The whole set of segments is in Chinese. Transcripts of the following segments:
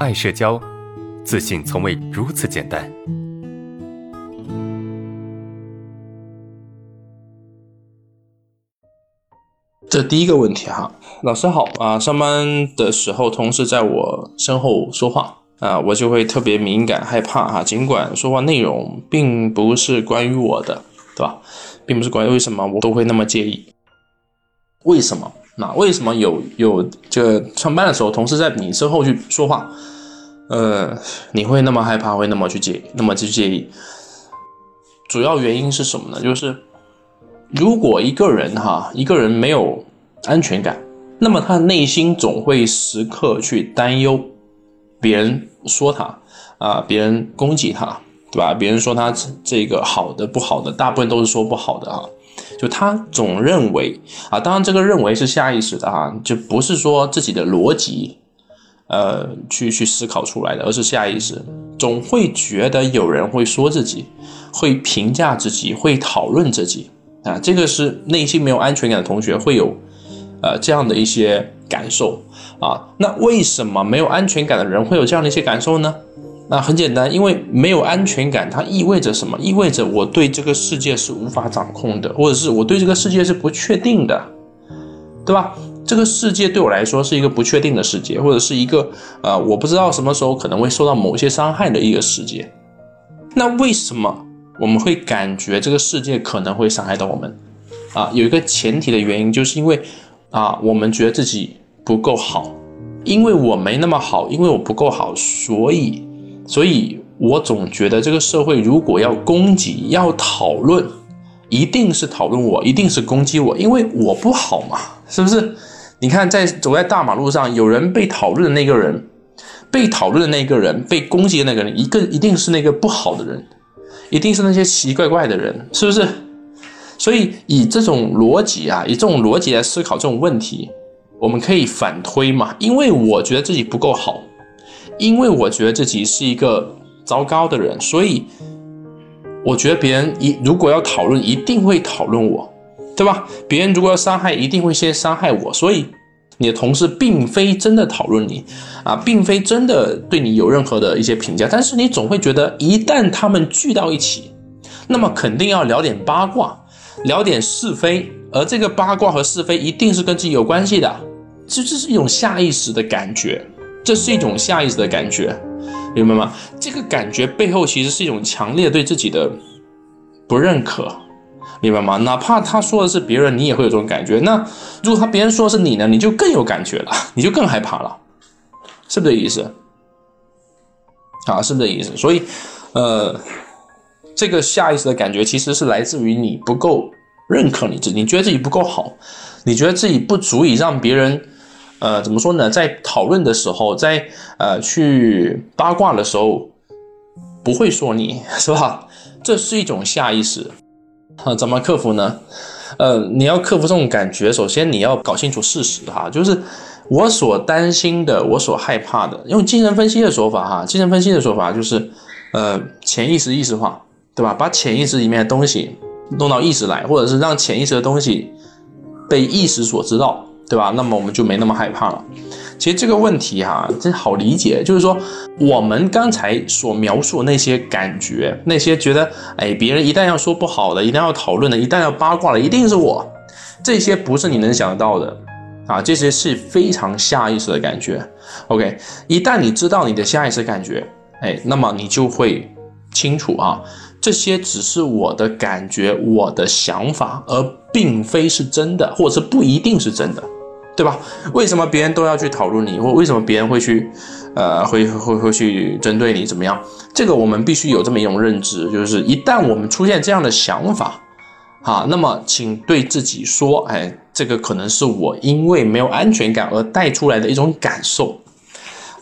爱社交，自信从未如此简单。这第一个问题哈，老师好啊，上班的时候同事在我身后说话啊，我就会特别敏感害怕哈，尽管说话内容并不是关于我的，对吧？并不是关于为什么我都会那么介意？为什么？那为什么有有这个上班的时候同事在你身后去说话，呃，你会那么害怕，会那么去介，那么去介意？主要原因是什么呢？就是如果一个人哈，一个人没有安全感，那么他内心总会时刻去担忧别人说他啊，别人攻击他，对吧？别人说他这个好的不好的，大部分都是说不好的啊。就他总认为啊，当然这个认为是下意识的哈，就不是说自己的逻辑，呃，去去思考出来的，而是下意识，总会觉得有人会说自己，会评价自己，会讨论自己啊，这个是内心没有安全感的同学会有，呃，这样的一些感受啊。那为什么没有安全感的人会有这样的一些感受呢？那很简单，因为没有安全感，它意味着什么？意味着我对这个世界是无法掌控的，或者是我对这个世界是不确定的，对吧？这个世界对我来说是一个不确定的世界，或者是一个呃，我不知道什么时候可能会受到某些伤害的一个世界。那为什么我们会感觉这个世界可能会伤害到我们？啊，有一个前提的原因，就是因为啊，我们觉得自己不够好，因为我没那么好，因为我不够好，所以。所以我总觉得这个社会如果要攻击、要讨论，一定是讨论我，一定是攻击我，因为我不好嘛，是不是？你看，在走在大马路上，有人被讨论的那个人，被讨论的那个人，被攻击的那个人，一个一定是那个不好的人，一定是那些奇奇怪怪的人，是不是？所以以这种逻辑啊，以这种逻辑来思考这种问题，我们可以反推嘛，因为我觉得自己不够好。因为我觉得自己是一个糟糕的人，所以我觉得别人一如果要讨论，一定会讨论我，对吧？别人如果要伤害，一定会先伤害我。所以你的同事并非真的讨论你啊，并非真的对你有任何的一些评价，但是你总会觉得，一旦他们聚到一起，那么肯定要聊点八卦，聊点是非，而这个八卦和是非一定是跟自己有关系的，这这是一种下意识的感觉。这是一种下意识的感觉，明白吗？这个感觉背后其实是一种强烈对自己的不认可，明白吗？哪怕他说的是别人，你也会有这种感觉。那如果他别人说是你呢？你就更有感觉了，你就更害怕了，是不是这意思？啊，是不是这意思？所以，呃，这个下意识的感觉其实是来自于你不够认可你自己，你觉得自己不够好，你觉得自己不足以让别人。呃，怎么说呢？在讨论的时候，在呃去八卦的时候，不会说你 是吧？这是一种下意识啊，怎么克服呢？呃，你要克服这种感觉，首先你要搞清楚事实哈，就是我所担心的，我所害怕的。用精神分析的说法哈，精神分析的说法就是，呃，潜意识意识化，对吧？把潜意识里面的东西弄到意识来，或者是让潜意识的东西被意识所知道。对吧？那么我们就没那么害怕了。其实这个问题哈，真好理解。就是说，我们刚才所描述的那些感觉，那些觉得，哎，别人一旦要说不好的，一旦要讨论的，一旦要八卦的，一定是我。这些不是你能想得到的啊，这些是非常下意识的感觉。OK，一旦你知道你的下意识感觉，哎，那么你就会清楚啊。这些只是我的感觉，我的想法，而并非是真的，或者是不一定是真的，对吧？为什么别人都要去讨论你，或为什么别人会去，呃，会会会去针对你怎么样？这个我们必须有这么一种认知，就是一旦我们出现这样的想法，啊，那么请对自己说，哎，这个可能是我因为没有安全感而带出来的一种感受，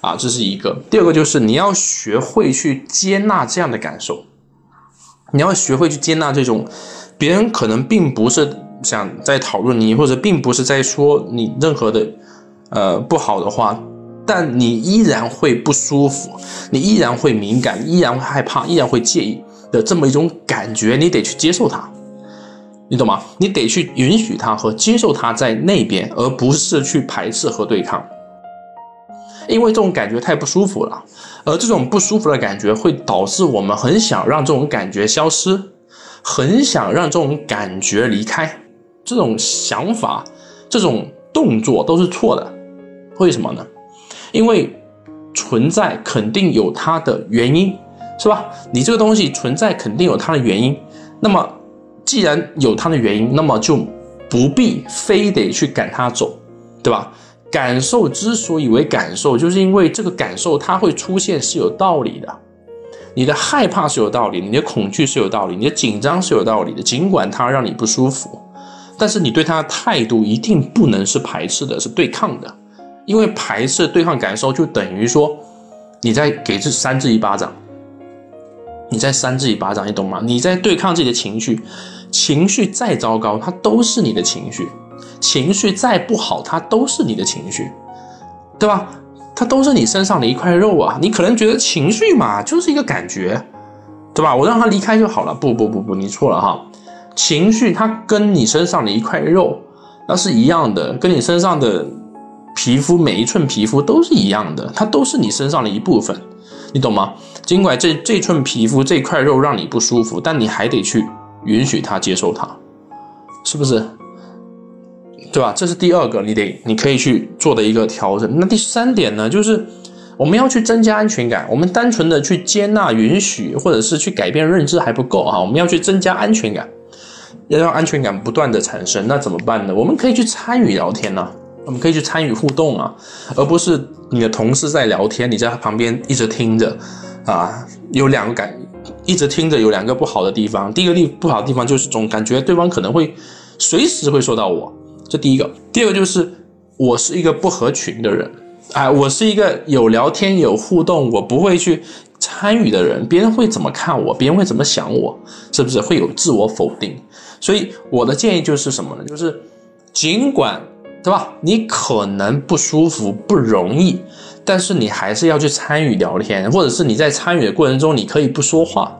啊，这是一个。第二个就是你要学会去接纳这样的感受。你要学会去接纳这种，别人可能并不是想在讨论你，或者并不是在说你任何的，呃不好的话，但你依然会不舒服，你依然会敏感，依然会害怕，依然会介意的这么一种感觉，你得去接受它，你懂吗？你得去允许它和接受它在那边，而不是去排斥和对抗。因为这种感觉太不舒服了，而这种不舒服的感觉会导致我们很想让这种感觉消失，很想让这种感觉离开。这种想法、这种动作都是错的。为什么呢？因为存在肯定有它的原因，是吧？你这个东西存在肯定有它的原因。那么，既然有它的原因，那么就不必非得去赶它走，对吧？感受之所以为感受，就是因为这个感受它会出现是有道理的。你的害怕是有道理，你的恐惧是有道理，你的紧张是有道理的。尽管它让你不舒服，但是你对他的态度一定不能是排斥的，是对抗的。因为排斥对抗感受，就等于说你在给这扇自己一巴掌，你在扇自己一巴掌，你懂吗？你在对抗自己的情绪，情绪再糟糕，它都是你的情绪。情绪再不好，它都是你的情绪，对吧？它都是你身上的一块肉啊！你可能觉得情绪嘛，就是一个感觉，对吧？我让它离开就好了。不不不不，你错了哈！情绪它跟你身上的一块肉，那是一样的，跟你身上的皮肤每一寸皮肤都是一样的，它都是你身上的一部分，你懂吗？尽管这这寸皮肤这块肉让你不舒服，但你还得去允许它，接受它，是不是？对吧？这是第二个，你得你可以去做的一个调整。那第三点呢，就是我们要去增加安全感。我们单纯的去接纳、允许，或者是去改变认知还不够啊。我们要去增加安全感，要让安全感不断的产生。那怎么办呢？我们可以去参与聊天呢，我们可以去参与互动啊，而不是你的同事在聊天，你在旁边一直听着啊。有两个感，一直听着有两个不好的地方。第一个地不好的地方就是总感觉对方可能会随时会说到我。这第一个，第二个就是我是一个不合群的人，哎，我是一个有聊天有互动，我不会去参与的人，别人会怎么看我，别人会怎么想我，是不是会有自我否定？所以我的建议就是什么呢？就是尽管对吧，你可能不舒服不容易，但是你还是要去参与聊天，或者是你在参与的过程中，你可以不说话，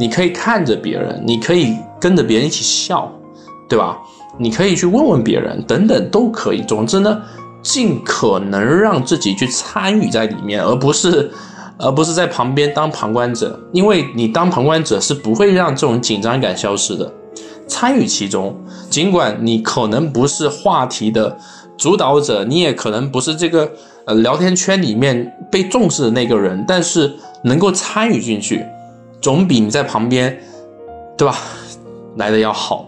你可以看着别人，你可以跟着别人一起笑，对吧？你可以去问问别人，等等都可以。总之呢，尽可能让自己去参与在里面，而不是，而不是在旁边当旁观者。因为你当旁观者是不会让这种紧张感消失的。参与其中，尽管你可能不是话题的主导者，你也可能不是这个呃聊天圈里面被重视的那个人，但是能够参与进去，总比你在旁边，对吧，来的要好。